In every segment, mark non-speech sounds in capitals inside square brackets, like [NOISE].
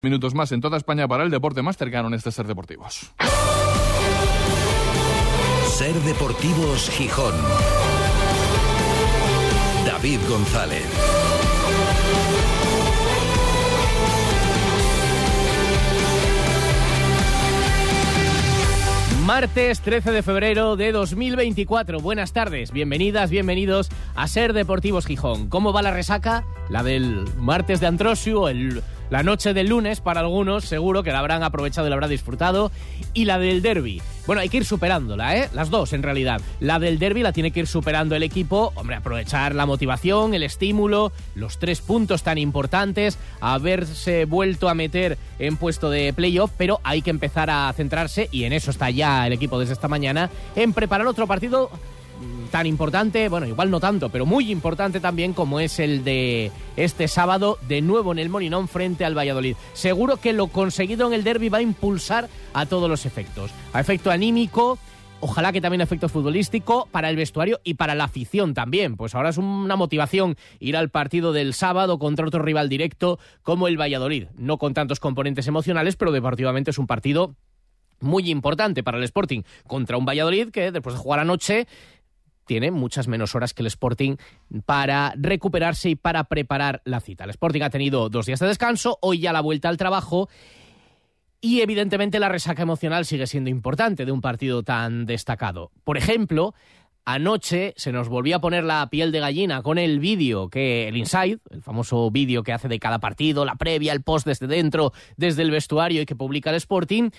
Minutos más en toda España para el deporte más cercano en este Ser Deportivos. Ser Deportivos Gijón. David González. Martes 13 de febrero de 2024. Buenas tardes, bienvenidas, bienvenidos a Ser Deportivos Gijón. ¿Cómo va la resaca? La del martes de Antrosio, el la noche del lunes, para algunos, seguro que la habrán aprovechado y la habrán disfrutado. Y la del derby. Bueno, hay que ir superándola, ¿eh? Las dos, en realidad. La del derby la tiene que ir superando el equipo. Hombre, aprovechar la motivación, el estímulo, los tres puntos tan importantes, haberse vuelto a meter en puesto de playoff, pero hay que empezar a centrarse, y en eso está ya el equipo desde esta mañana, en preparar otro partido tan importante, bueno, igual no tanto, pero muy importante también como es el de este sábado, de nuevo en el Molinón frente al Valladolid. Seguro que lo conseguido en el derby va a impulsar a todos los efectos, a efecto anímico, Ojalá que también a efecto futbolístico para el vestuario y para la afición también. Pues ahora es una motivación ir al partido del sábado contra otro rival directo como el Valladolid. No con tantos componentes emocionales, pero deportivamente es un partido muy importante para el Sporting contra un Valladolid que después de jugar anoche tiene muchas menos horas que el Sporting para recuperarse y para preparar la cita. El Sporting ha tenido dos días de descanso, hoy ya la vuelta al trabajo y evidentemente la resaca emocional sigue siendo importante de un partido tan destacado. Por ejemplo, anoche se nos volvió a poner la piel de gallina con el vídeo que el Inside, el famoso vídeo que hace de cada partido, la previa, el post desde dentro, desde el vestuario y que publica el Sporting,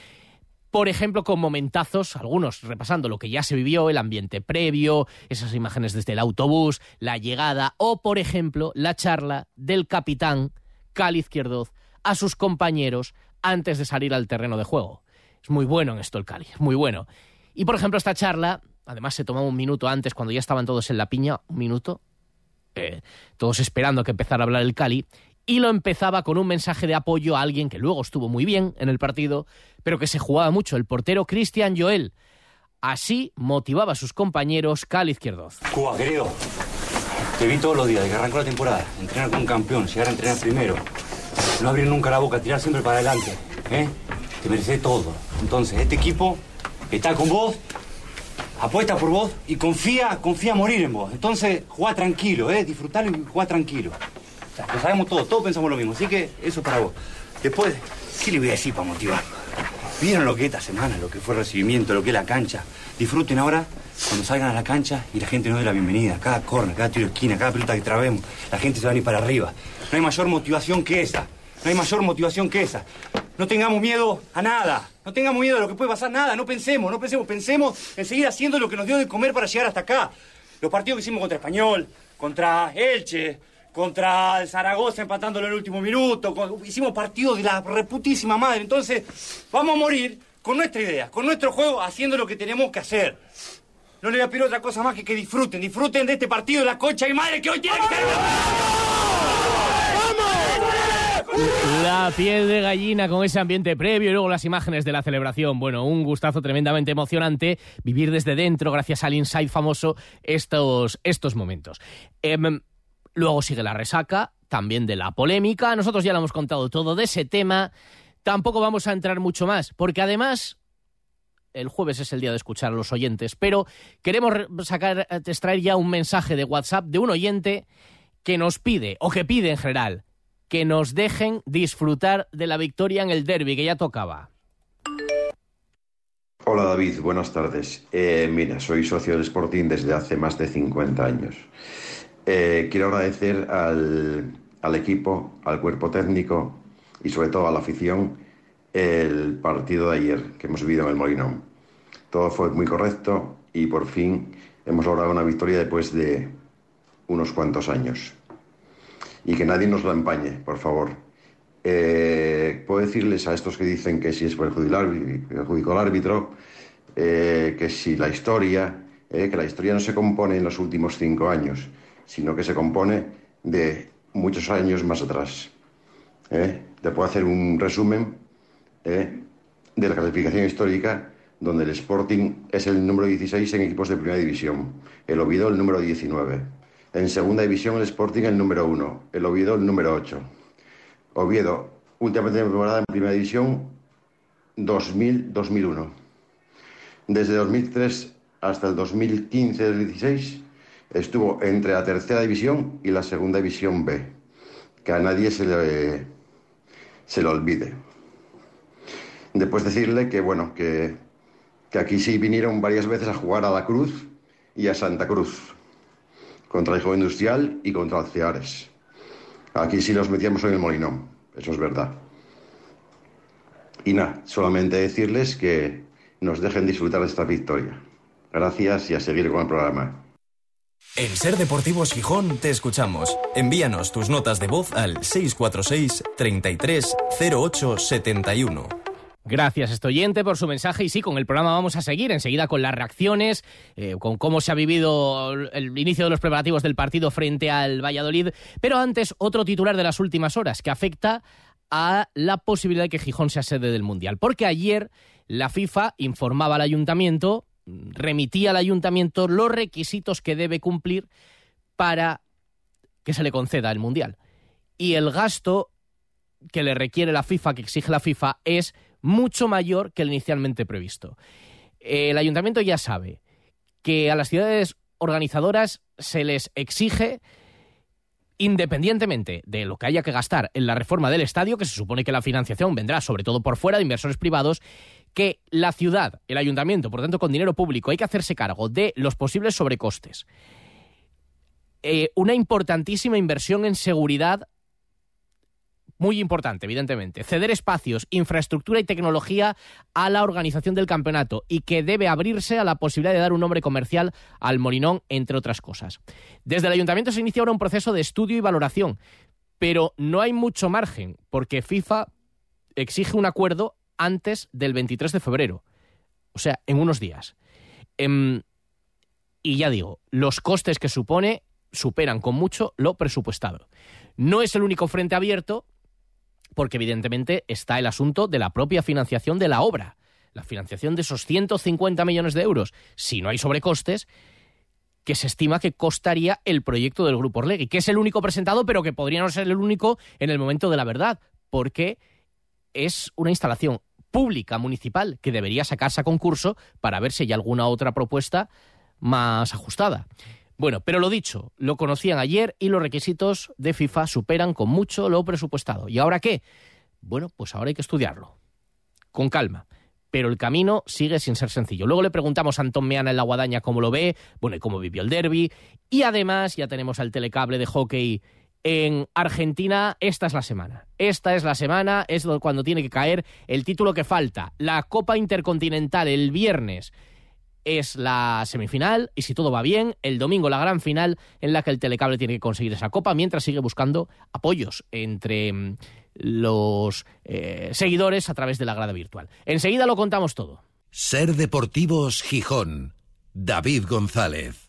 por ejemplo, con momentazos, algunos repasando lo que ya se vivió, el ambiente previo, esas imágenes desde el autobús, la llegada, o por ejemplo, la charla del capitán Cali Izquierdoz a sus compañeros antes de salir al terreno de juego. Es muy bueno en esto el Cali, muy bueno. Y por ejemplo, esta charla, además se tomaba un minuto antes, cuando ya estaban todos en la piña, un minuto, eh, todos esperando que empezara a hablar el Cali, y lo empezaba con un mensaje de apoyo a alguien que luego estuvo muy bien en el partido, pero que se jugaba mucho, el portero Cristian Joel. Así motivaba a sus compañeros Cal Izquierdoz. Cuba, querido, te vi todos los días de que arrancó la temporada. Entrenar con un campeón, llegar a entrenar primero. No abrir nunca la boca, tirar siempre para adelante. ¿eh? Te mereces todo. Entonces, este equipo está con vos, apuesta por vos y confía, confía morir en vos. Entonces, juega tranquilo, ¿eh? disfrutalo y juega tranquilo. Lo sabemos todos, todos pensamos lo mismo. Así que eso es para vos. Después, ¿qué le voy a decir para motivar? Vieron lo que es esta semana, lo que fue el recibimiento, lo que es la cancha. Disfruten ahora cuando salgan a la cancha y la gente nos dé la bienvenida. Cada corner, cada tiro de esquina, cada pelota que trabemos, la gente se va a ir para arriba. No hay mayor motivación que esa. No hay mayor motivación que esa. No tengamos miedo a nada. No tengamos miedo a lo que puede pasar nada. No pensemos, no pensemos. Pensemos en seguir haciendo lo que nos dio de comer para llegar hasta acá. Los partidos que hicimos contra Español, contra Elche, contra el Zaragoza empatándolo en el último minuto. hicimos partidos de la reputísima madre. Entonces, vamos a morir con nuestra idea, con nuestro juego, haciendo lo que tenemos que hacer. No le voy a pedir otra cosa más que que disfruten, disfruten de este partido de la concha y madre que hoy tiene que. La piel de gallina con ese ambiente previo y luego las imágenes de la celebración. Bueno, un gustazo tremendamente emocionante vivir desde dentro, gracias al Inside famoso, estos, estos momentos. Em, Luego sigue la resaca, también de la polémica. Nosotros ya lo hemos contado todo de ese tema. Tampoco vamos a entrar mucho más, porque además el jueves es el día de escuchar a los oyentes, pero queremos sacar, extraer ya un mensaje de WhatsApp de un oyente que nos pide, o que pide en general, que nos dejen disfrutar de la victoria en el derby que ya tocaba. Hola David, buenas tardes. Eh, mira, soy socio del Sporting desde hace más de 50 años. Eh, quiero agradecer al, equipo, al cuerpo técnico y sobre todo a la afición el partido de ayer que hemos vivido en el Molinón. Todo fue muy correcto y por fin hemos logrado una victoria después de unos cuantos años. Y que nadie nos la empañe, por favor. Eh, puedo decirles a estos que dicen que si es perjudicó el árbitro, eh, que si la historia, que la historia no se compone en los últimos cinco años, sino que se compone de muchos años más atrás. ¿eh? Te puedo hacer un resumen ¿eh? de la clasificación histórica donde el Sporting es el número 16 en equipos de primera división, el Oviedo el número 19. En segunda división el Sporting el número 1, el Oviedo el número 8. Oviedo última temporada en Primera División 2000-2001. Desde 2003 hasta el 2015-2016 estuvo entre la Tercera División y la Segunda División B. Que a nadie se le, se olvide. Después decirle que, bueno, que, que aquí sí vinieron varias veces a jugar a La Cruz y a Santa Cruz, contra el Joven Industrial y contra Alceares. Aquí sí los metíamos en el Molinón, eso es verdad. Y nada, solamente decirles que nos dejen disfrutar de esta victoria. Gracias y a seguir con el programa. En Ser Deportivos Gijón te escuchamos. Envíanos tus notas de voz al 646 33 08 71. Gracias, estoyente, por su mensaje. Y sí, con el programa vamos a seguir enseguida con las reacciones, eh, con cómo se ha vivido el inicio de los preparativos del partido frente al Valladolid. Pero antes, otro titular de las últimas horas que afecta a la posibilidad de que Gijón sea sede del Mundial. Porque ayer la FIFA informaba al ayuntamiento, remitía al ayuntamiento los requisitos que debe cumplir para que se le conceda el Mundial. Y el gasto que le requiere la FIFA, que exige la FIFA, es mucho mayor que el inicialmente previsto. El ayuntamiento ya sabe que a las ciudades organizadoras se les exige independientemente de lo que haya que gastar en la reforma del estadio, que se supone que la financiación vendrá sobre todo por fuera de inversores privados, que la ciudad, el ayuntamiento, por tanto con dinero público, hay que hacerse cargo de los posibles sobrecostes. Eh, una importantísima inversión en seguridad muy importante, evidentemente, ceder espacios, infraestructura y tecnología a la organización del campeonato y que debe abrirse a la posibilidad de dar un nombre comercial al Molinón, entre otras cosas. Desde el ayuntamiento se inicia ahora un proceso de estudio y valoración, pero no hay mucho margen porque FIFA exige un acuerdo antes del 23 de febrero, o sea, en unos días. Em, y ya digo, los costes que supone superan con mucho lo presupuestado. No es el único frente abierto, porque evidentemente está el asunto de la propia financiación de la obra, la financiación de esos 150 millones de euros, si no hay sobrecostes, que se estima que costaría el proyecto del Grupo Orlegui, que es el único presentado, pero que podría no ser el único en el momento de la verdad, porque es una instalación pública municipal que debería sacarse a concurso para ver si hay alguna otra propuesta más ajustada. Bueno, pero lo dicho, lo conocían ayer y los requisitos de FIFA superan con mucho lo presupuestado. ¿Y ahora qué? Bueno, pues ahora hay que estudiarlo. Con calma. Pero el camino sigue sin ser sencillo. Luego le preguntamos a Antón Meana en la guadaña cómo lo ve, bueno, y cómo vivió el derby. Y además ya tenemos al telecable de hockey en Argentina. Esta es la semana. Esta es la semana, es cuando tiene que caer el título que falta. La Copa Intercontinental el viernes es la semifinal y si todo va bien, el domingo la gran final en la que el telecable tiene que conseguir esa copa mientras sigue buscando apoyos entre mm, los eh, seguidores a través de la grada virtual. Enseguida lo contamos todo. Ser Deportivos Gijón. David González.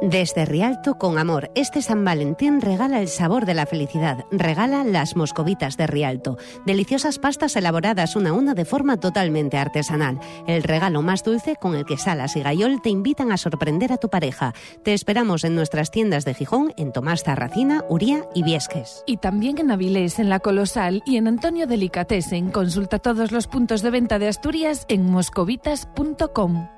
Desde Rialto con amor, este San Valentín regala el sabor de la felicidad, regala las moscovitas de Rialto, deliciosas pastas elaboradas una a una de forma totalmente artesanal, el regalo más dulce con el que Salas y Gayol te invitan a sorprender a tu pareja. Te esperamos en nuestras tiendas de Gijón, en Tomás Zarracina, Uría y Viesques. Y también en Avilés, en La Colosal y en Antonio Delicatessen. Consulta todos los puntos de venta de Asturias en moscovitas.com.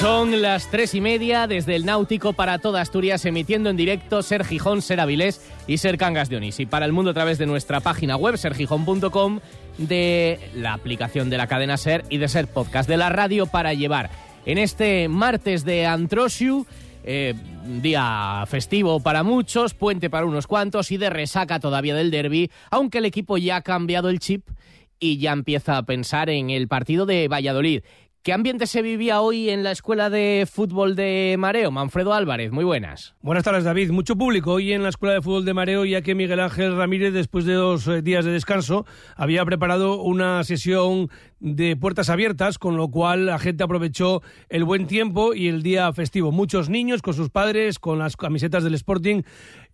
Son las tres y media desde el Náutico para toda Asturias, emitiendo en directo Ser Gijón, Ser Avilés y Ser Cangas de Onís. Y para el mundo a través de nuestra página web, sergijón.com, de la aplicación de la cadena Ser y de Ser Podcast de la radio para llevar en este martes de Antrosiu. Eh, día festivo para muchos, puente para unos cuantos y de resaca todavía del derby, aunque el equipo ya ha cambiado el chip y ya empieza a pensar en el partido de Valladolid, ¿Qué ambiente se vivía hoy en la Escuela de Fútbol de Mareo? Manfredo Álvarez, muy buenas. Buenas tardes, David. Mucho público hoy en la Escuela de Fútbol de Mareo, ya que Miguel Ángel Ramírez, después de dos eh, días de descanso, había preparado una sesión de puertas abiertas, con lo cual la gente aprovechó el buen tiempo y el día festivo. Muchos niños con sus padres, con las camisetas del Sporting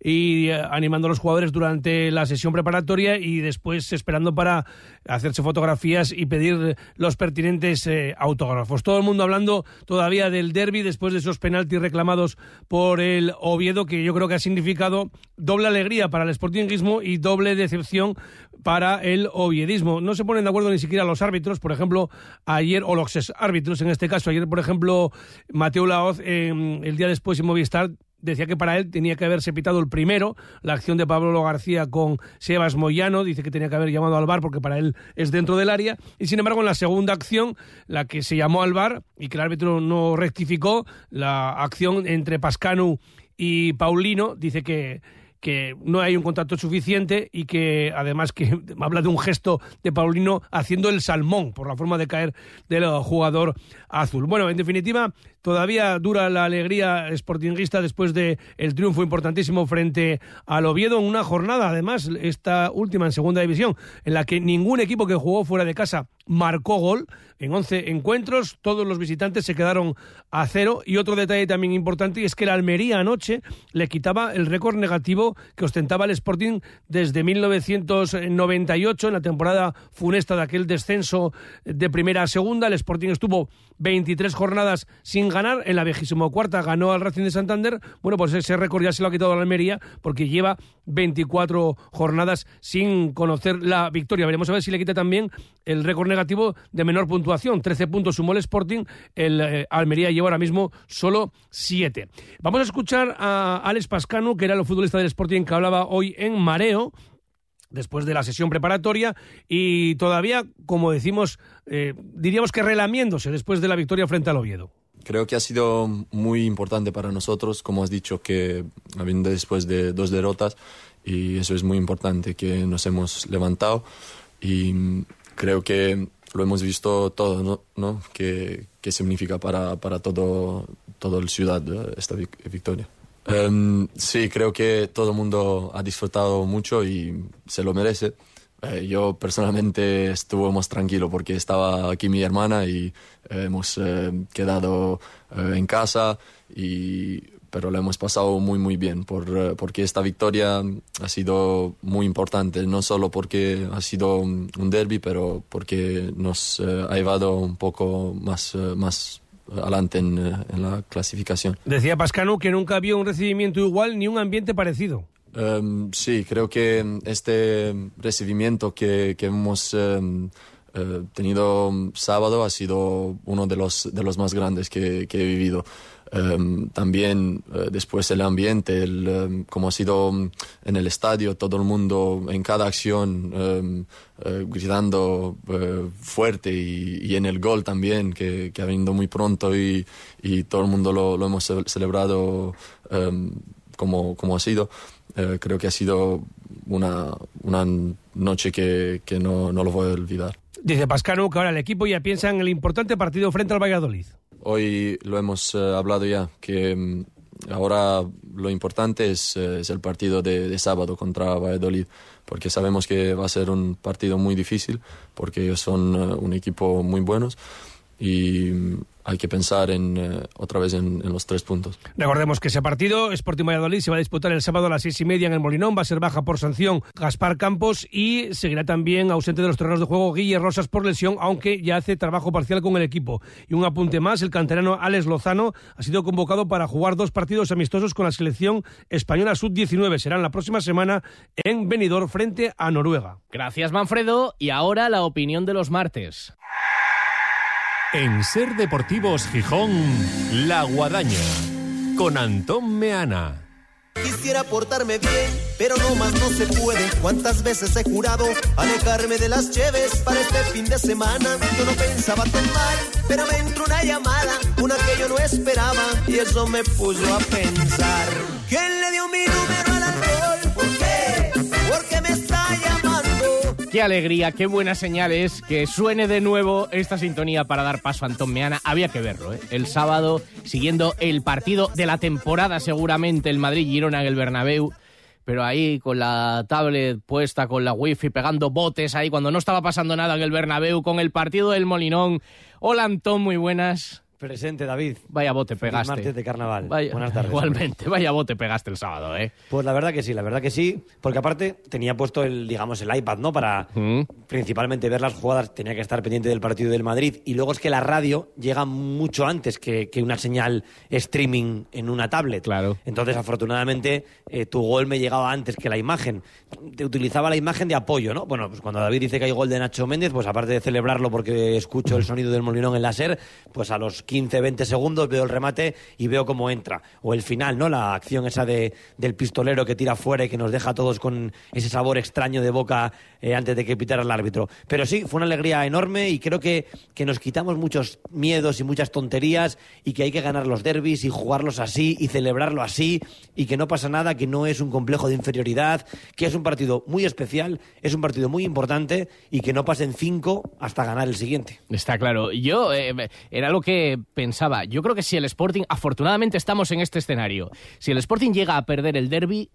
y eh, animando a los jugadores durante la sesión preparatoria y después esperando para hacerse fotografías y pedir los pertinentes eh, autógrafos. Todo el mundo hablando todavía del derby después de esos penaltis reclamados por el Oviedo, que yo creo que ha significado doble alegría para el Sportingismo y doble decepción para el oviedismo. No se ponen de acuerdo ni siquiera los árbitros, por ejemplo, ayer, o los árbitros en este caso, ayer, por ejemplo, Mateo Laoz, el día después en Movistar, decía que para él tenía que haberse pitado el primero, la acción de Pablo García con Sebas Moyano, dice que tenía que haber llamado al bar porque para él es dentro del área, y sin embargo en la segunda acción, la que se llamó al bar y que el árbitro no rectificó, la acción entre Pascanu y Paulino, dice que que no hay un contacto suficiente y que además que [LAUGHS] habla de un gesto de Paulino haciendo el salmón por la forma de caer del jugador azul. Bueno, en definitiva, todavía dura la alegría sportinguista después de el triunfo importantísimo frente al Oviedo en una jornada, además, esta última en segunda división, en la que ningún equipo que jugó fuera de casa marcó gol. En 11 encuentros, todos los visitantes se quedaron a cero. Y otro detalle también importante es que la Almería anoche le quitaba el récord negativo que ostentaba el Sporting desde 1998 en la temporada funesta de aquel descenso de primera a segunda, el Sporting estuvo 23 jornadas sin ganar, en la vigésimo cuarta ganó al Racing de Santander, bueno pues ese récord ya se lo ha quitado a la Almería porque lleva 24 jornadas sin conocer la victoria, veremos a ver si le quita también el récord negativo de menor puntuación. 13 puntos sumó el Sporting, el eh, Almería lleva ahora mismo solo 7. Vamos a escuchar a Alex Pascano, que era el futbolista del Sporting que hablaba hoy en Mareo después de la sesión preparatoria y todavía, como decimos, eh, diríamos que relamiéndose después de la victoria frente al Oviedo. Creo que ha sido muy importante para nosotros, como has dicho, que habiendo después de dos derrotas, y eso es muy importante, que nos hemos levantado y creo que lo hemos visto todo, ¿no? ¿No? ¿Qué, significa para, para todo, todo el ciudad esta victoria? Em, sí, creo que todo el mundo ha disfrutado mucho y se lo merece. Eh, yo personalmente estuve más tranquilo porque estaba aquí mi hermana y hemos eh, quedado eh, en casa y pero lo hemos pasado muy muy bien por, porque esta victoria ha sido muy importante no solo porque ha sido un, derby pero porque nos ha llevado un poco más más adelante en, la clasificación. Decía Pascano que nunca había un recibimiento igual ni un ambiente parecido. Em, sí, creo que este recibimiento que, que hemos em, eh, tenido sábado ha sido uno de los, de los más grandes que, he vivido. Em, también eh, después el ambiente, el, como ha sido en el estadio, todo el mundo en cada acción eh, gritando fuerte y, en el gol también, que, que ha venido muy pronto y, y todo el mundo lo hemos celebrado como, como ha sido. creo que ha sido una, una noche que, que no, no lo voy a olvidar. Dice Pascano que ahora el equipo ya piensa en el importante partido frente al Valladolid. Hoy lo hemos eh, hablado ya, que mm, ahora lo importante es, eh, el partido de, sábado contra Valladolid, porque sabemos que va a ser un partido muy difícil, porque ellos son eh, un equipo muy buenos y mm, hay que pensar en, eh, otra vez en, en, los tres puntos. Recordemos que ese partido, Sporting Valladolid, se va a disputar el sábado a las seis y media en el Molinón. Va a ser baja por sanción Gaspar Campos y seguirá también ausente de los terrenos de juego Guille Rosas por lesión, aunque ya hace trabajo parcial con el equipo. Y un apunte más, el canterano Alex Lozano ha sido convocado para jugar dos partidos amistosos con la selección española sub-19. Serán la próxima semana en Benidorm frente a Noruega. Gracias, Manfredo. Y ahora la opinión de los martes. En Ser Deportivos Gijón, La Guadaña, con Antón Meana. Quisiera portarme bien, pero no más no se puede. ¿Cuántas veces he jurado alejarme de las cheves para este fin de semana? Yo no pensaba tan mal, pero me entró una llamada, una que yo no esperaba, y eso me puso a pensar. ¿Quién le dio mi número al alcohol? Qué alegría, qué buena señal es que suene de nuevo esta sintonía para dar paso a Antón Meana. Había que verlo, ¿eh? El sábado, siguiendo el partido de la temporada, seguramente, el Madrid-Girona en el Bernabéu. Pero ahí con la tablet puesta, con la wifi, pegando botes ahí, cuando no estaba pasando nada en el Bernabéu, con el partido del Molinón. Hola Antón, muy buenas. Presente, David. Vaya bote pegaste. martes de carnaval. Vaya, Buenas tardes. Igualmente, vaya bote pegaste el sábado, ¿eh? Pues la verdad que sí, la verdad que sí, porque aparte tenía puesto el, digamos, el iPad, ¿no? Para Mm. principalmente ver las jugadas, tenía que estar pendiente del partido del Madrid. Y luego es que la radio llega mucho antes que, que una señal streaming en una tablet. Claro. Entonces, afortunadamente, eh, tu gol me llegaba antes que la imagen. Te utilizaba la imagen de apoyo, ¿no? Bueno, pues cuando David dice que hay gol de Nacho Méndez, pues aparte de celebrarlo porque escucho el sonido del molinón en la SER, pues a los 15, 20 segundos veo el remate y veo cómo entra. O el final, ¿no? La acción esa de, del pistolero que tira fuera y que nos deja a todos con ese sabor extraño de boca eh, antes de que pitara el árbitro. Pero sí, fue una alegría enorme y creo que, que nos quitamos muchos miedos y muchas tonterías y que hay que ganar los derbis y jugarlos así y celebrarlo así y que no pasa nada, que no es un complejo de inferioridad, que es un partido muy especial, es un partido muy importante y que no pasen cinco hasta ganar el siguiente. Está claro. Yo eh, era lo que pensaba. Yo creo que si el Sporting, afortunadamente estamos en este escenario, si el Sporting llega a perder el derby,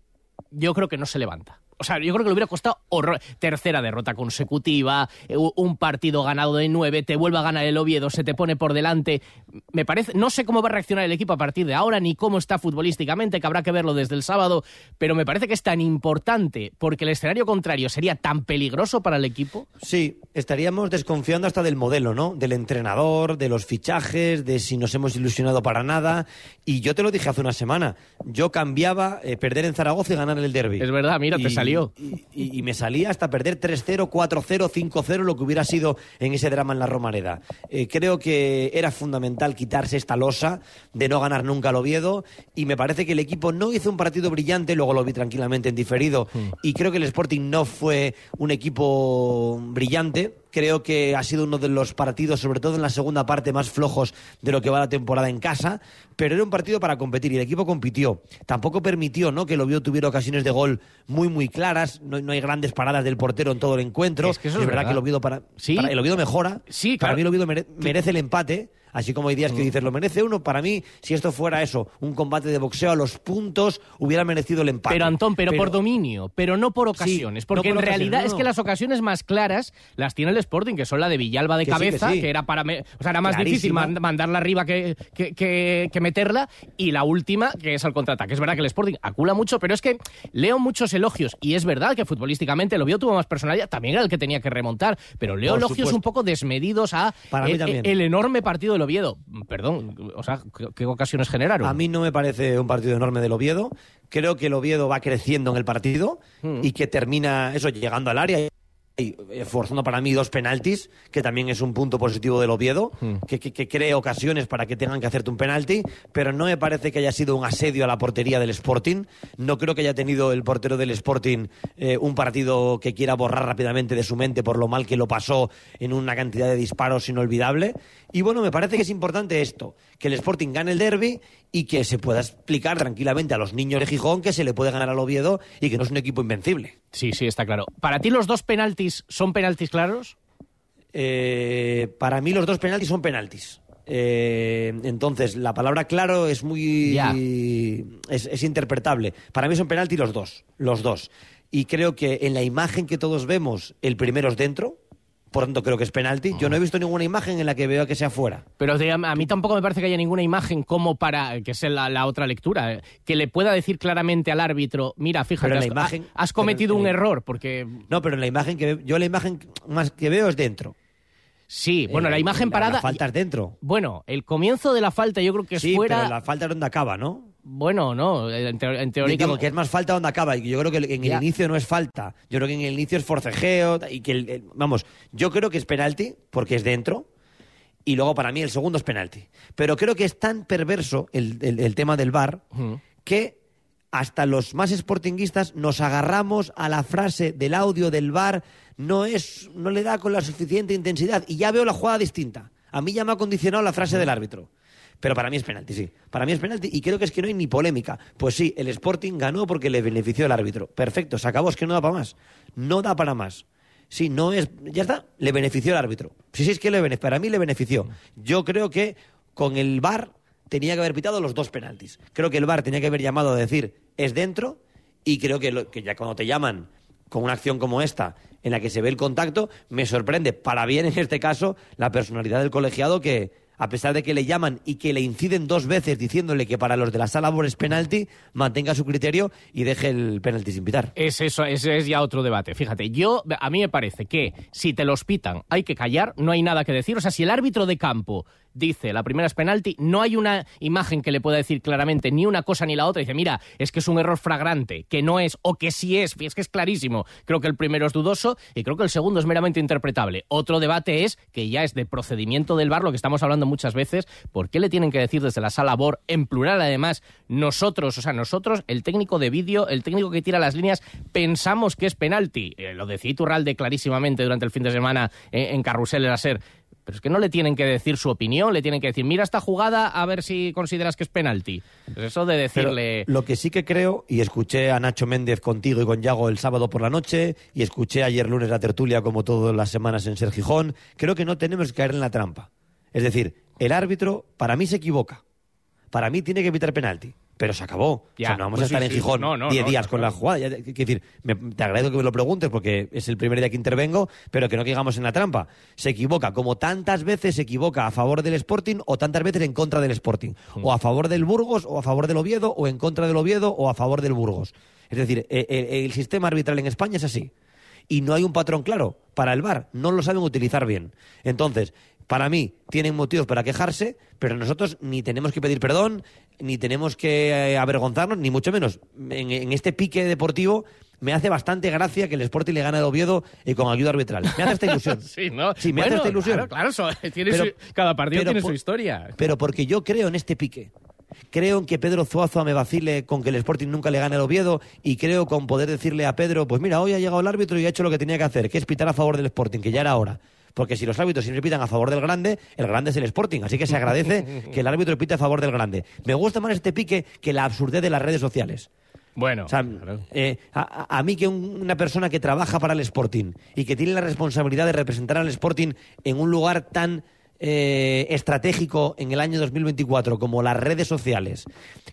yo creo que no se levanta. O sea, yo creo que le hubiera costado horror. tercera derrota consecutiva, eh, un partido ganado de nueve, te vuelve a ganar el Oviedo, se te pone por delante. Me parece, no sé cómo va a reaccionar el equipo a partir de ahora, ni cómo está futbolísticamente, que habrá que verlo desde el sábado, pero me parece que es tan importante porque el escenario contrario sería tan peligroso para el equipo. Sí, estaríamos desconfiando hasta del modelo, ¿no? Del entrenador, de los fichajes, de si nos hemos ilusionado para nada. Y yo te lo dije hace una semana, yo cambiaba eh, perder en Zaragoza y ganar el derby. Es verdad, mira, te Y- salió. Y, y- y me salía hasta perder 3-0, 4-0, 5-0, lo que hubiera sido en ese drama en la Romareda. Eh, creo que era fundamental quitarse esta losa de no ganar nunca al Oviedo y me parece que el equipo no hizo un partido brillante, luego lo vi tranquilamente en diferido y creo que el Sporting no fue un equipo brillante. Creo que ha sido uno de los partidos, sobre todo en la segunda parte, más flojos de lo que va la temporada en casa, pero era un partido para competir y el equipo compitió. Tampoco permitió ¿no? que el Oviedo tuviera ocasiones de gol muy, muy claras. No, no hay grandes paradas del portero en todo el encuentro. Es que eso es verdad, verdad. que el Oviedo, para, Sí. para- el Oviedo mejora. Sí, Para claro. mí el Oviedo mere- merece el empate. Así como hay días que dices, lo merece uno. Para mí, si esto fuera eso, un combate de boxeo a los puntos, hubiera merecido el empate. Pero Antón, pero, por dominio, pero no por ocasiones. Sí, porque no por en realidad es que las ocasiones más claras las tiene el Sporting, que son la de Villalba de Que sí, que cabeza, que, era para. me- o sea, era más difícil mandarla arriba que, que, que- meterla. Y la última, que es al contraataque. Es verdad que el Sporting acula mucho, pero es que leo muchos elogios. Y es verdad que futbolísticamente el Oviedo tuvo más personalidad. También era el que tenía que remontar. Pero leo Por elogios supuesto. un poco desmedidos a Para el, también. el enorme partido del Oviedo. Perdón, o sea, ¿qué, qué ocasiones generaron? A mí no me parece un partido enorme del Oviedo. Creo que el Oviedo va creciendo en el partido y que termina eso llegando al área forzando para mí dos penaltis, que también es un punto positivo del Oviedo, que, que, que cree ocasiones para que tengan que hacerte un penalti, pero no me parece que haya sido un asedio a la portería del Sporting. No creo que haya tenido el portero del Sporting eh, un partido que quiera borrar rápidamente de su mente por lo mal que lo pasó en una cantidad de disparos inolvidable. Y bueno, me parece que es importante esto, que el Sporting gane el derby y que se pueda explicar tranquilamente a los niños de Gijón que se le puede ganar al Oviedo y que no es un equipo invencible. Sí, sí, está claro. ¿Para ti los dos penaltis son penaltis claros? Eh, para mí los dos penaltis son penaltis. Eh, entonces, la palabra claro es muy... Es, es interpretable. Para mí son penaltis los dos, los dos. Y creo que en la imagen que todos vemos, el primero es dentro, por tanto creo que es penalti. Yo no he visto ninguna imagen en la que veo que sea fuera. Pero a mí tampoco me parece que haya ninguna imagen como para, que es la, la otra lectura, eh, que le pueda decir claramente al árbitro, mira, fíjate, Pero la has, imagen- ha- has cometido un error, porque... No, pero en la imagen que yo la imagen más que veo es dentro. Sí, bueno, Eh, la imagen la- parada... La falta es dentro. Bueno, el comienzo de la falta yo creo que es Sí, fuera... pero la falta es donde acaba, ¿no? Bueno, no, en, teo- en teoría... Digo que es más falta donde acaba. Y yo creo que en Ya. el inicio no es falta. Yo creo que en el inicio es forcejeo. Y que el- el- vamos, yo creo que es penalti porque es dentro. Y luego para mí el segundo es penalti. Pero creo que es tan perverso el, el- tema del bar que hasta los más sportinguistas nos agarramos a la frase del audio del bar no es no le da con la suficiente intensidad y ya veo la jugada distinta. A mí ya me ha condicionado la frase del árbitro. Pero para mí es penalti, sí. Para mí es penalti y creo que es que no hay ni polémica. Pues sí, el Sporting ganó porque le benefició el árbitro. Perfecto, se acabó, es que no da para más. No da para más. Sí, no es. Ya está, le benefició el árbitro. Sí, sí, es que le para mí le benefició. Yo creo que con el VAR tenía que haber pitado los dos penaltis. Creo que el VAR tenía que haber llamado a decir es dentro y creo que, que ya cuando te llaman con una acción como esta en la que se ve el contacto, me sorprende, para bien en este caso, la personalidad del colegiado que, a pesar de que le llaman y que le inciden dos veces diciéndole que para los de la sala Bor es penalti, mantenga su criterio y deje el penalti sin pitar. Es eso, es ya otro debate. Fíjate, yo a mí me parece que si te los pitan hay que callar, no hay nada que decir. O sea, si el árbitro de campo dice la primera es penalti, no hay una imagen que le pueda decir claramente ni una cosa ni la otra. Dice, mira, es que es un error flagrante, que no es, o que sí es, es que es clarísimo. Creo que el primero es dudoso y creo que el segundo es meramente interpretable. Otro debate es, que ya es de procedimiento del VAR, lo que estamos hablando muchas veces, ¿por qué le tienen que decir desde la sala BOR, en plural además, nosotros, o sea, nosotros, el técnico de vídeo, el técnico que tira las líneas, pensamos que es penalti? Eh, lo decía Iturralde clarísimamente durante el fin de semana en, en Carrusel era ser. Pero es que no le tienen que decir su opinión, le tienen que decir, mira esta jugada, a ver si consideras que es penalti. Pues eso de Pero decirle... lo que sí que creo, y escuché a Nacho Méndez contigo y con Yago el sábado por la noche, y escuché ayer lunes la tertulia como todas las semanas en Ser Gijón, creo que no tenemos que caer en la trampa. Es decir, el árbitro para mí se equivoca. Para mí tiene que evitar penalti. Pero se acabó. Ya, o sea, no vamos pues a estar sí, en sí. Gijón No, no, 10 no, días con la jugada. Ya, Quiero decir, me- te agradezco que me lo preguntes porque es el primer día que intervengo, pero que no caigamos en la trampa. Se equivoca, como tantas veces se equivoca a favor del Sporting o tantas veces en contra del Sporting. O a favor del Burgos, o a favor del Oviedo, o en contra del Oviedo, o a favor del Burgos. Es decir, e- e- el, sistema arbitral en España es así. Y no hay un patrón claro para el VAR. No lo saben utilizar bien. Entonces, para mí, tienen motivos para quejarse, pero nosotros ni tenemos que pedir perdón, ni tenemos que eh, avergonzarnos, ni mucho menos. En, en este pique deportivo me hace bastante gracia que el Sporting le gane al Oviedo y con ayuda arbitral. Me hace esta ilusión. [LAUGHS] Sí, ¿no? Sí, me Bueno, hace esta ilusión. Claro, claro, so- tiene Pero- su- cada partido pero tiene por- su historia. Pero porque yo creo en este pique. Creo en que Pedro Zuazo me vacile con que el Sporting nunca le gane al Oviedo y creo con poder decirle a Pedro, pues mira, hoy ha llegado el árbitro y ha hecho lo que tenía que hacer, que es pitar a favor del Sporting, que ya era hora. Porque si los árbitros siempre pitan a favor del grande, el grande es el Sporting. Así que se agradece que el árbitro pite a favor del grande. Me gusta más este pique que la absurdez de las redes sociales. Bueno, O sea, eh, a, a- a mí que un- una persona que trabaja para el Sporting y que tiene la responsabilidad de representar al Sporting en un lugar tan eh, estratégico en el año 2024 como las redes sociales,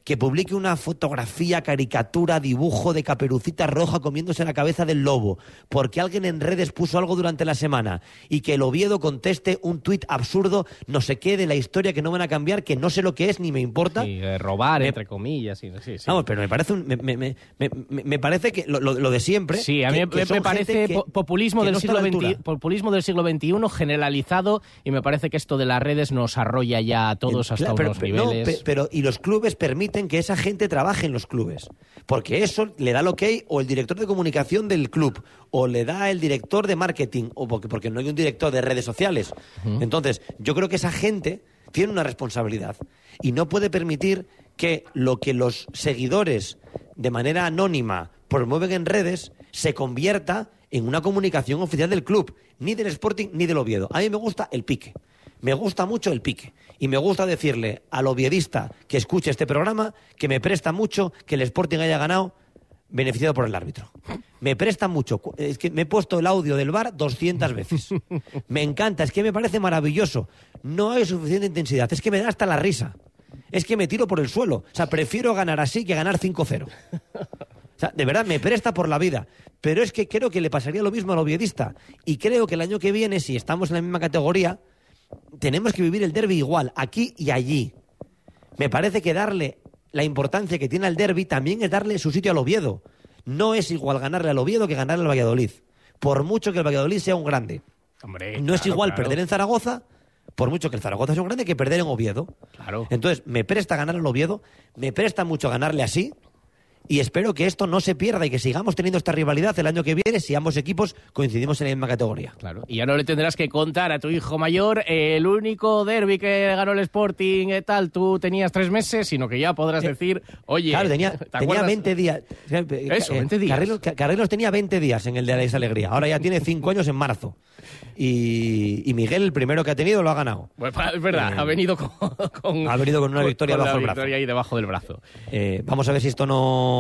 que publique una fotografía, caricatura, dibujo de caperucita roja comiéndose la cabeza del lobo, porque alguien en redes puso algo durante la semana y que el Oviedo conteste un tuit absurdo, no sé qué, de la historia que no van a cambiar, que no sé lo que es ni me importa. Y de robar, entre comillas. Sí, sí, sí. Vamos, pero me parece, un- me, me- me- parece que lo, de siempre. Sí, a mí que me, parece que- populismo, del no siglo populismo del siglo XXI generalizado y me parece que esto de las redes nos arrolla ya a todos hasta Claro, pero, unos pero- niveles. y los clubes permiten que esa gente trabaje en los clubes, porque eso le da el ok o el director de comunicación del club o le da el director de marketing o porque porque no hay un director de redes sociales. Entonces, yo creo que esa gente tiene una responsabilidad y no puede permitir que lo que los seguidores de manera anónima promueven en redes se convierta en una comunicación oficial del club, ni del Sporting ni del Oviedo. A mí me gusta el pique. Me gusta mucho el pique. Y me gusta decirle al oviedista que escuche este programa que me presta mucho que el Sporting haya ganado beneficiado por el árbitro. Me presta mucho. Es que me he puesto el audio del bar 200 veces. [LAUGHS] Me encanta, es que me parece maravilloso. No hay suficiente intensidad, es que me da hasta la risa. Es que me tiro por el suelo. O sea, prefiero ganar así que ganar 5-0. O sea, de verdad, me presta por la vida. Pero es que creo que le pasaría lo mismo al oviedista. Y creo que el año que viene, si estamos en la misma categoría, tenemos que vivir el derby igual, aquí y allí. Me parece que darle la importancia que tiene al derby también es darle su sitio al Oviedo. No es igual ganarle al Oviedo que ganarle al Valladolid. Por mucho que el Valladolid sea un grande. Hombre, no es igual claro. perder en Zaragoza, por mucho que el Zaragoza sea un grande, que perder en Oviedo. Claro. Entonces, me presta ganar al Oviedo, me presta mucho ganarle así, y espero que esto no se pierda y que sigamos teniendo esta rivalidad el año que viene si ambos equipos coincidimos en la misma categoría. Claro. Y ya no le tendrás que contar a tu hijo mayor eh, el único derby que ganó el Sporting y tal, tú tenías tres meses, sino que ya podrás decir, oye, Claro, tenía, ¿te tenía acuerdas? 20 días. Eso, 20 días. Carrelos, Ca- Carrelos tenía 20 días en el de la Alegría. Ahora ya tiene 5 años en marzo. Y, y Miguel, el primero que ha tenido, lo ha ganado. Pues, es verdad, Eh, ha venido con, con- ha venido con una victoria con bajo la el brazo. ahí debajo del brazo. Eh, vamos a ver si esto no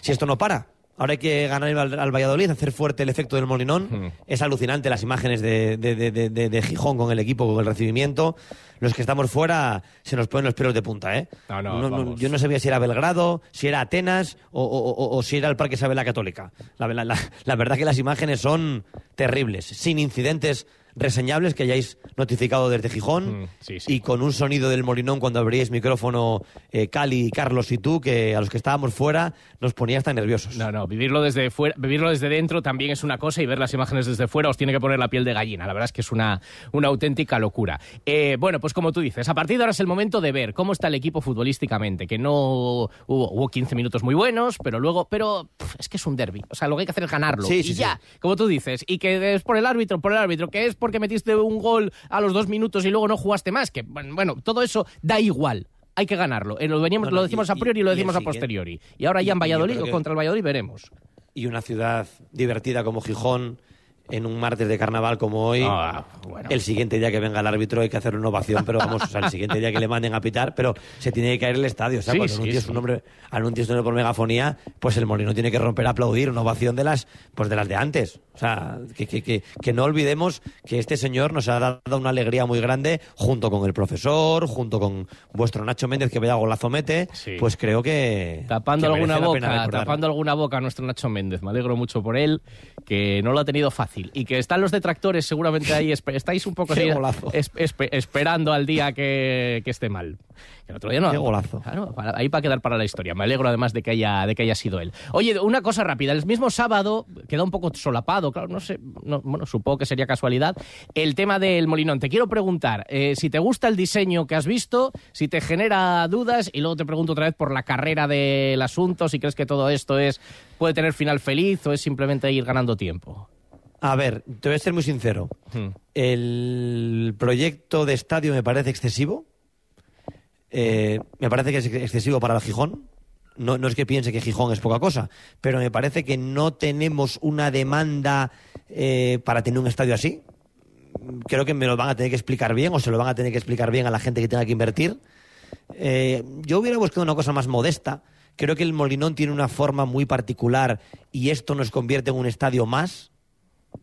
si esto no para. Ahora hay que ganar al, al Valladolid, hacer fuerte el efecto del Molinón. Es alucinante las imágenes de, de- de- de- Gijón con el equipo, con el recibimiento. Los que estamos fuera se nos ponen los pelos de punta, ¿eh? No, no, yo no sabía si era Belgrado, si era Atenas o, o- o- o si era el Parque Isabel la Católica. La, la- la- la verdad que las imágenes son terribles, sin incidentes reseñables que hayáis notificado desde Gijón Mm, y con un sonido del Molinón cuando abríais micrófono eh, Cali, Carlos y tú, que a los que estábamos fuera nos ponía hasta nerviosos. No, no, vivirlo desde fuera, vivirlo desde dentro también es una cosa y ver las imágenes desde fuera os tiene que poner la piel de gallina. La verdad es que es una, una auténtica locura. Eh, bueno, pues como tú dices, a partir de ahora es el momento de ver cómo está el equipo futbolísticamente, que no hubo, hubo 15 minutos muy buenos, pero luego, pero es que es un derby. O sea, lo que hay que hacer es ganarlo. Sí, y ya, como tú dices, y que es por el árbitro, por el árbitro, que es porque metiste un gol a los dos minutos y luego no jugaste más, que bueno, todo eso da igual. Hay que ganarlo. Eh, lo, veníamos, lo decimos y- a priori y lo y decimos a posteriori. Y ahora ya en Valladolid o contra el Valladolid veremos. Y una ciudad divertida como Gijón en un martes de carnaval como hoy. Ah, bueno. El siguiente día que venga el árbitro hay que hacer una ovación, pero vamos, o sea, el siguiente día que le manden a pitar, pero se tiene que caer el estadio. O sea, Sí, cuando sí, anuncias sí. su nombre, anuncias su nombre por megafonía, pues el molino tiene que romper a aplaudir, una ovación de las, pues de las de antes. O sea, que, que, que, que no olvidemos que este señor nos ha dado una alegría muy grande, junto con el profesor, junto con vuestro Nacho Méndez, que vaya golazo mete, pues creo que. Tapando que alguna boca, tapando alguna boca a nuestro Nacho Méndez. Me alegro mucho por él, que no lo ha tenido fácil. Y que están los detractores seguramente ahí, estáis un poco [LAUGHS] así, esperando al día que, que esté mal. Que el otro día no. Qué golazo. Claro, ahí para quedar para la historia. Me alegro además de que haya, de que haya sido él. Oye, una cosa rápida. El mismo sábado queda un poco solapado, claro, no sé, no- bueno, supongo que sería casualidad. El tema del Molinón. Te quiero preguntar eh, si te gusta el diseño que has visto, si te genera dudas, y luego te pregunto otra vez por la carrera del asunto, si crees que todo esto es puede tener final feliz o es simplemente ir ganando tiempo. A ver, te voy a ser muy sincero. Hmm. El proyecto de estadio me parece excesivo. Eh, me parece que es excesivo para el Gijón. No, es que piense que Gijón es poca cosa, pero me parece que no tenemos una demanda eh, para tener un estadio así. Creo que me lo van a tener que explicar bien o se lo van a tener que explicar bien a la gente que tenga que invertir. Eh, yo hubiera buscado una cosa más modesta. Creo que el Molinón tiene una forma muy particular y esto nos convierte en un estadio más.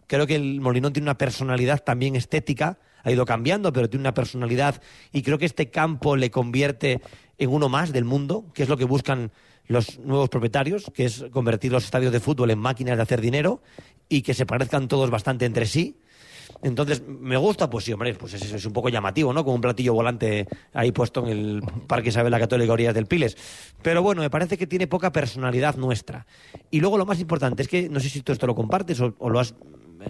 Creo que el Molinón tiene una personalidad también estética, ha ido cambiando, pero tiene una personalidad y creo que este campo le convierte en uno más del mundo, que es lo que buscan los nuevos propietarios, que es convertir los estadios de fútbol en máquinas de hacer dinero y que se parezcan todos bastante entre sí. Entonces, ¿me gusta? Pues sí, hombre, pues es, es un poco llamativo, ¿no? Como un platillo volante ahí puesto en el Parque Isabel la Católica Orillas del Piles. Pero bueno, me parece que tiene poca personalidad nuestra. Y luego lo más importante es que, no sé si tú esto lo compartes o, lo has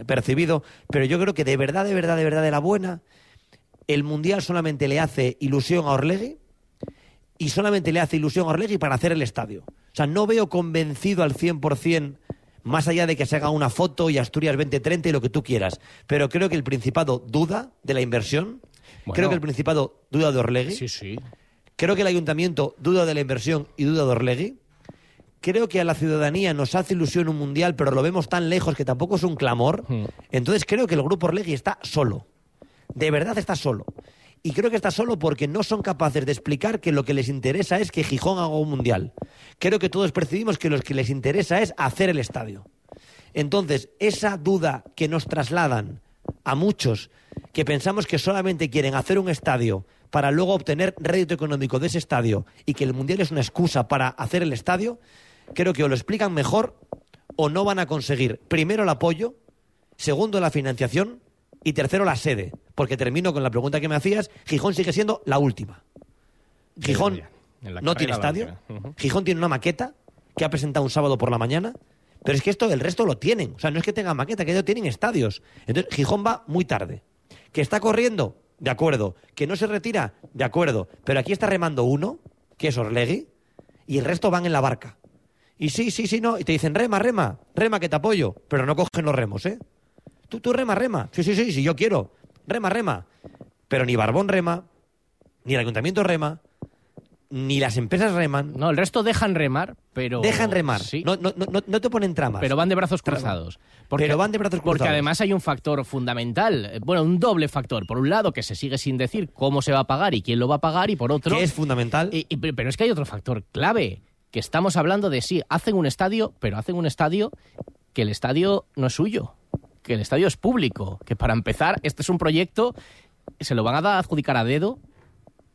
percibido, pero yo creo que de verdad, de verdad, de verdad, de la buena, el Mundial solamente le hace ilusión a Orlegui y solamente le hace ilusión a Orlegui para hacer el estadio. O sea, no veo convencido al 100%, más allá de que se haga una foto y Asturias 2030 y lo que tú quieras. Pero creo que el Principado duda de la inversión. Bueno. Creo que el Principado duda de Orlegui. Sí, sí. Creo que el Ayuntamiento duda de la inversión y duda de Orlegui. Creo que a la ciudadanía nos hace ilusión un mundial, pero lo vemos tan lejos que tampoco es un clamor. Entonces creo que el grupo Orlegui está solo. De verdad está solo. Y creo que está solo porque no son capaces de explicar que lo que les interesa es que Gijón haga un mundial. Creo que todos percibimos que lo que les interesa es hacer el estadio. Entonces, esa duda que nos trasladan a muchos que pensamos que solamente quieren hacer un estadio para luego obtener rédito económico de ese estadio y que el mundial es una excusa para hacer el estadio, creo que o lo explican mejor o no van a conseguir primero el apoyo, segundo la financiación y tercero la sede. Porque termino con la pregunta que me hacías, Gijón sigue siendo la última. Gijón no tiene estadio. Gijón tiene una maqueta que ha presentado un sábado por la mañana, pero es que esto el resto lo tienen. O sea, no es que tengan maqueta, que ellos tienen estadios. Entonces, Gijón va muy tarde. ¿Que está corriendo? De acuerdo. ¿Que no se retira? De acuerdo. Pero aquí está remando uno, que es Orlegui, y el resto van en la barca. Y sí, sí, sí, no. Y te dicen, rema, rema, rema, que te apoyo. Pero no cogen los remos, ¿eh? Tú, tú rema, rema. Sí, sí, sí, sí, yo quiero. Rema, rema. Pero ni Barbón rema, ni el ayuntamiento rema, ni las empresas reman. No, el resto dejan remar, pero... Dejan remar. Sí. No, no, no, no te ponen tramas. Pero van de brazos cruzados. Pero van de brazos Porque cruzados. además hay un factor fundamental, eh, bueno, un doble factor. Por un lado, que se sigue sin decir cómo se va a pagar y quién lo va a pagar, y por otro... Que es fundamental. Y- y- pero es que hay otro factor clave, que estamos hablando de sí, hacen un estadio, pero hacen un estadio que el estadio no es suyo, que el estadio es público, que para empezar, este es un proyecto, se lo van a adjudicar a dedo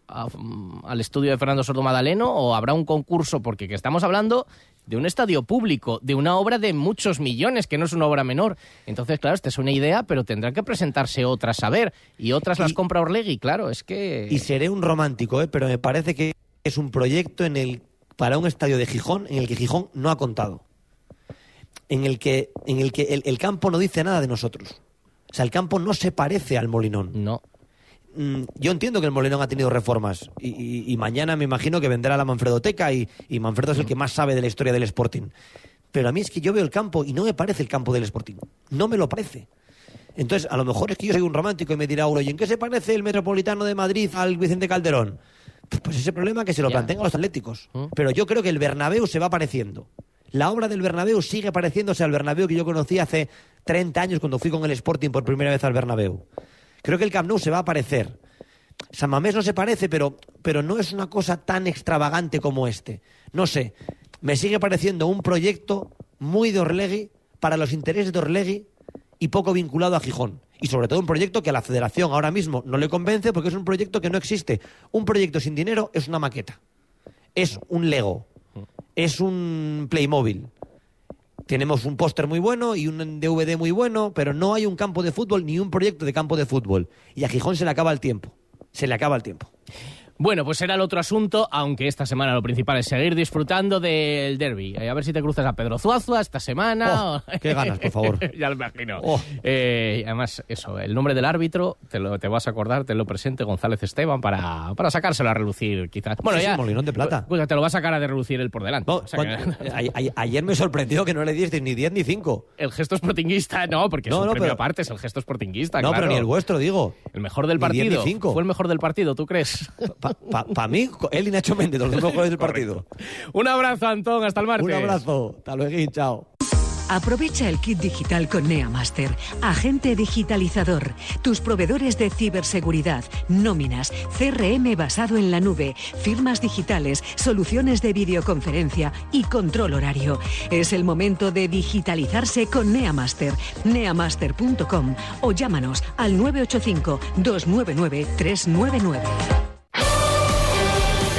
a- mm, al estudio de Fernando Soto Madaleno o habrá un concurso, porque que estamos hablando de un estadio público, de una obra de muchos millones, que no es una obra menor. Entonces, claro, esta es una idea, pero tendrán que presentarse otras a ver, y otras las compra Orlegui, claro, es que... Y seré un romántico, ¿eh? pero me parece que es un proyecto en el para un estadio de Gijón en el que Gijón no ha contado. En el que, en el, que el, el campo no dice nada de nosotros. O sea, el campo no se parece al Molinón. No. Mm, Yo entiendo que el Molinón ha tenido reformas y, y- y mañana me imagino que vendrá la Manfredoteca y, y Manfredo es el que más sabe de la historia del Sporting. Pero a mí es que yo veo el campo y no me parece el campo del Sporting. No me lo parece. Entonces, a lo mejor es que yo soy un romántico y me dirá uno, ¿y en qué se parece el Metropolitano de Madrid al Vicente Calderón? Pues, ese problema que se lo planteen a los atléticos. Pero yo creo que el Bernabéu se va pareciendo. La obra del Bernabéu sigue pareciéndose al Bernabéu que yo conocí hace 30 años cuando fui con el Sporting por primera vez al Bernabéu. Creo que el Camp Nou se va a parecer. San Mamés no se parece, pero, pero no es una cosa tan extravagante como este. No sé, me sigue pareciendo un proyecto muy de Orlegui, para los intereses de Orlegui y poco vinculado a Gijón. Y sobre todo un proyecto que a la federación ahora mismo no le convence porque es un proyecto que no existe. Un proyecto sin dinero es una maqueta. Es un Lego. Es un Playmobil. Tenemos un póster muy bueno y un DVD muy bueno, pero no hay un campo de fútbol ni un proyecto de campo de fútbol. Y a Gijón se le acaba el tiempo. Se le acaba el tiempo. Bueno, pues era el otro asunto, aunque esta semana lo principal es seguir disfrutando del derby. Eh, a ver si te cruzas a Pedro Zuazua esta semana. Oh, qué ganas, por favor. [LAUGHS] ya lo imagino. Oh. Eh, además, eso, el nombre del árbitro, te, lo, te vas a acordar, te lo presente González Esteban para, para sacárselo a relucir, quizás. Bueno, Sí, ya. sí, Molinón de Plata. Pues te lo va a sacar a relucir el por delante. O sea Cuando- [LAUGHS] ayer me sorprendió que no le diste ni 10 ni 5. el gesto sportinguista, no, porque es No, un no, premio pero- aparte, es el gesto sportinguista. No, claro. pero ni el vuestro, digo. El mejor del Ni diez ni partido. cinco. Fue el mejor del partido, ¿tú crees? Para mí, él y Nacho Méndez, los dos mejores del partido. Un abrazo, Antón, hasta el martes. Un abrazo. Hasta luego, chao. Aprovecha el kit digital con NeaMaster, agente digitalizador, tus proveedores de ciberseguridad, nóminas, CRM basado en la nube, firmas digitales, soluciones de videoconferencia y control horario. Es el momento de digitalizarse con NeaMaster, neamaster.com o llámanos al 985 299 399.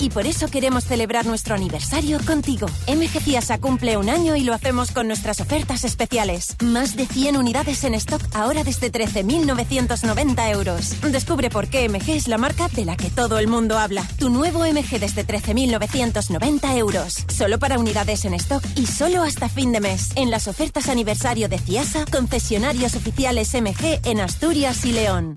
Y por eso queremos celebrar nuestro aniversario contigo. MG Ciasa cumple un año y lo hacemos con nuestras ofertas especiales. Más de 100 unidades en stock ahora desde 13.990 euros. Descubre por qué MG es la marca de la que todo el mundo habla. Tu nuevo MG desde 13.990 euros. Solo para unidades en stock y solo hasta fin de mes. En las ofertas aniversario de Ciasa, concesionarios oficiales MG en Asturias y León.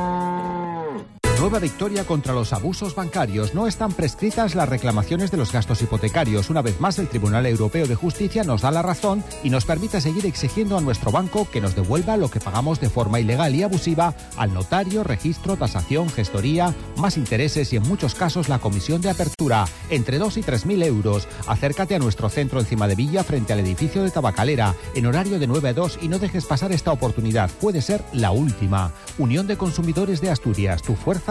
Nueva victoria contra los abusos bancarios. No están prescritas las reclamaciones de los gastos hipotecarios. Una vez más, el Tribunal Europeo de Justicia nos da la razón y nos permite seguir exigiendo a nuestro banco que nos devuelva lo que pagamos de forma ilegal y abusiva al notario, registro, tasación, gestoría, más intereses y en muchos casos la comisión de apertura, entre 2 y 3 mil euros. Acércate a nuestro centro encima de Villa frente al edificio de Tabacalera en horario de 9 a 2 y no dejes pasar esta oportunidad. Puede ser la última. Unión de Consumidores de Asturias, tu fuerza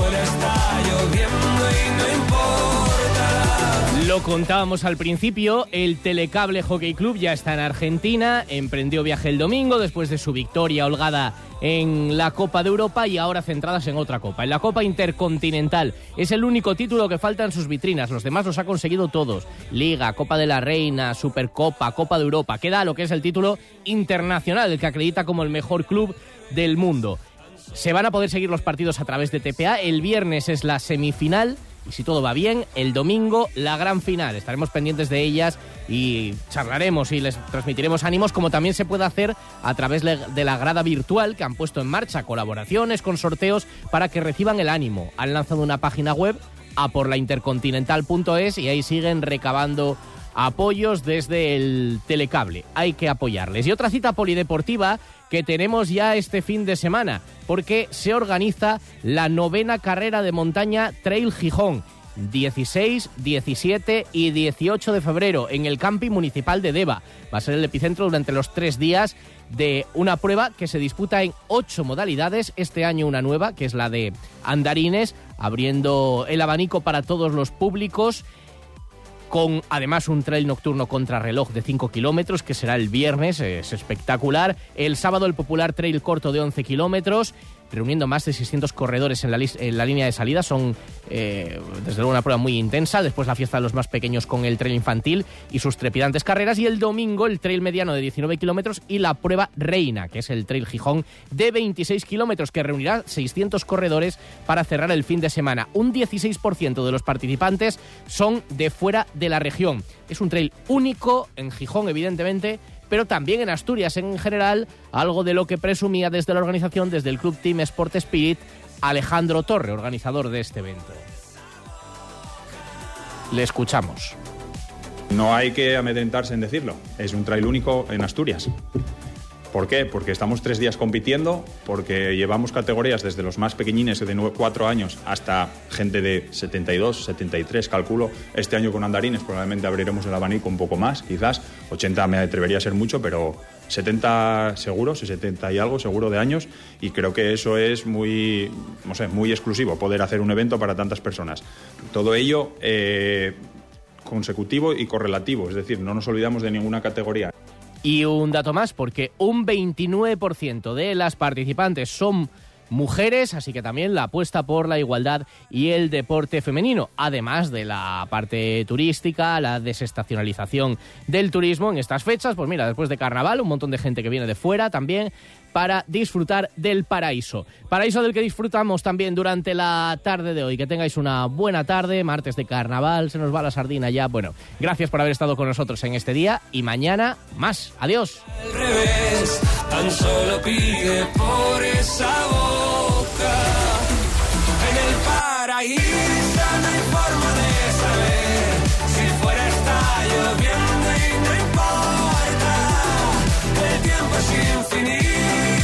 y no importa. Lo contábamos al principio, el Telecable Hockey Club ya está en Argentina, emprendió viaje el domingo después de su victoria holgada en la Copa de Europa y ahora centradas en otra copa, en la Copa Intercontinental. Es el único título que falta en sus vitrinas, los demás los ha conseguido todos. Liga, Copa de la Reina, Supercopa, Copa de Europa. Queda lo que es el título internacional, el que acredita como el mejor club del mundo. Se van a poder seguir los partidos a través de TPA. El viernes es la semifinal y si todo va bien, el domingo la gran final. Estaremos pendientes de ellas y charlaremos y les transmitiremos ánimos como también se puede hacer a través de la grada virtual que han puesto en marcha colaboraciones con sorteos para que reciban el ánimo. Han lanzado una página web a por la intercontinental.es y ahí siguen recabando apoyos desde el telecable. Hay que apoyarles. Y otra cita polideportiva que tenemos ya este fin de semana, porque se organiza la novena carrera de montaña Trail Gijón. 16, 17 y 18 de febrero en el camping municipal de Deva. Va a ser el epicentro durante los tres días de una prueba que se disputa en ocho modalidades. Este año una nueva, que es la de andarines, abriendo el abanico para todos los públicos con además un trail nocturno contrarreloj de 5 kilómetros, que será el viernes, es espectacular. El sábado el popular trail corto de 11 kilómetros, reuniendo más de 600 corredores en la, línea de salida. Son, eh, desde luego, una prueba muy intensa. Después la fiesta de los más pequeños con el trail infantil y sus trepidantes carreras. Y el domingo el trail mediano de 19 kilómetros y la prueba reina, que es el trail Gijón de 26 kilómetros, que reunirá 600 corredores para cerrar el fin de semana. Un 16% de los participantes son de fuera de la región. Es un trail único en Gijón, evidentemente, pero también en Asturias en general, algo de lo que presumía desde la organización, desde el Club Team Sport Spirit, Alejandro Torre, organizador de este evento. Le escuchamos. No hay que amedrentarse en decirlo, es un trail único en Asturias. ¿Por qué? Porque estamos tres días compitiendo, porque llevamos categorías desde los más pequeñines de 4 años hasta gente de 72, 73, calculo. Este año con andarines probablemente abriremos el abanico un poco más, quizás. 80 me atrevería a ser mucho, pero 70 seguros, 70 y algo seguro de años, y creo que eso es muy, no sé, muy exclusivo, poder hacer un evento para tantas personas. Todo ello eh, consecutivo y correlativo, es decir, no nos olvidamos de ninguna categoría. Y un dato más, porque un 29% de las participantes son mujeres, así que también la apuesta por la igualdad y el deporte femenino, además de la parte turística, la desestacionalización del turismo en estas fechas, pues mira, después de carnaval, un montón de gente que viene de fuera también para disfrutar del paraíso. Paraíso del que disfrutamos también durante la tarde de hoy. Que tengáis una buena tarde, martes de carnaval, se nos va la sardina ya. Bueno, gracias por haber estado con nosotros en este día y mañana más. Adiós.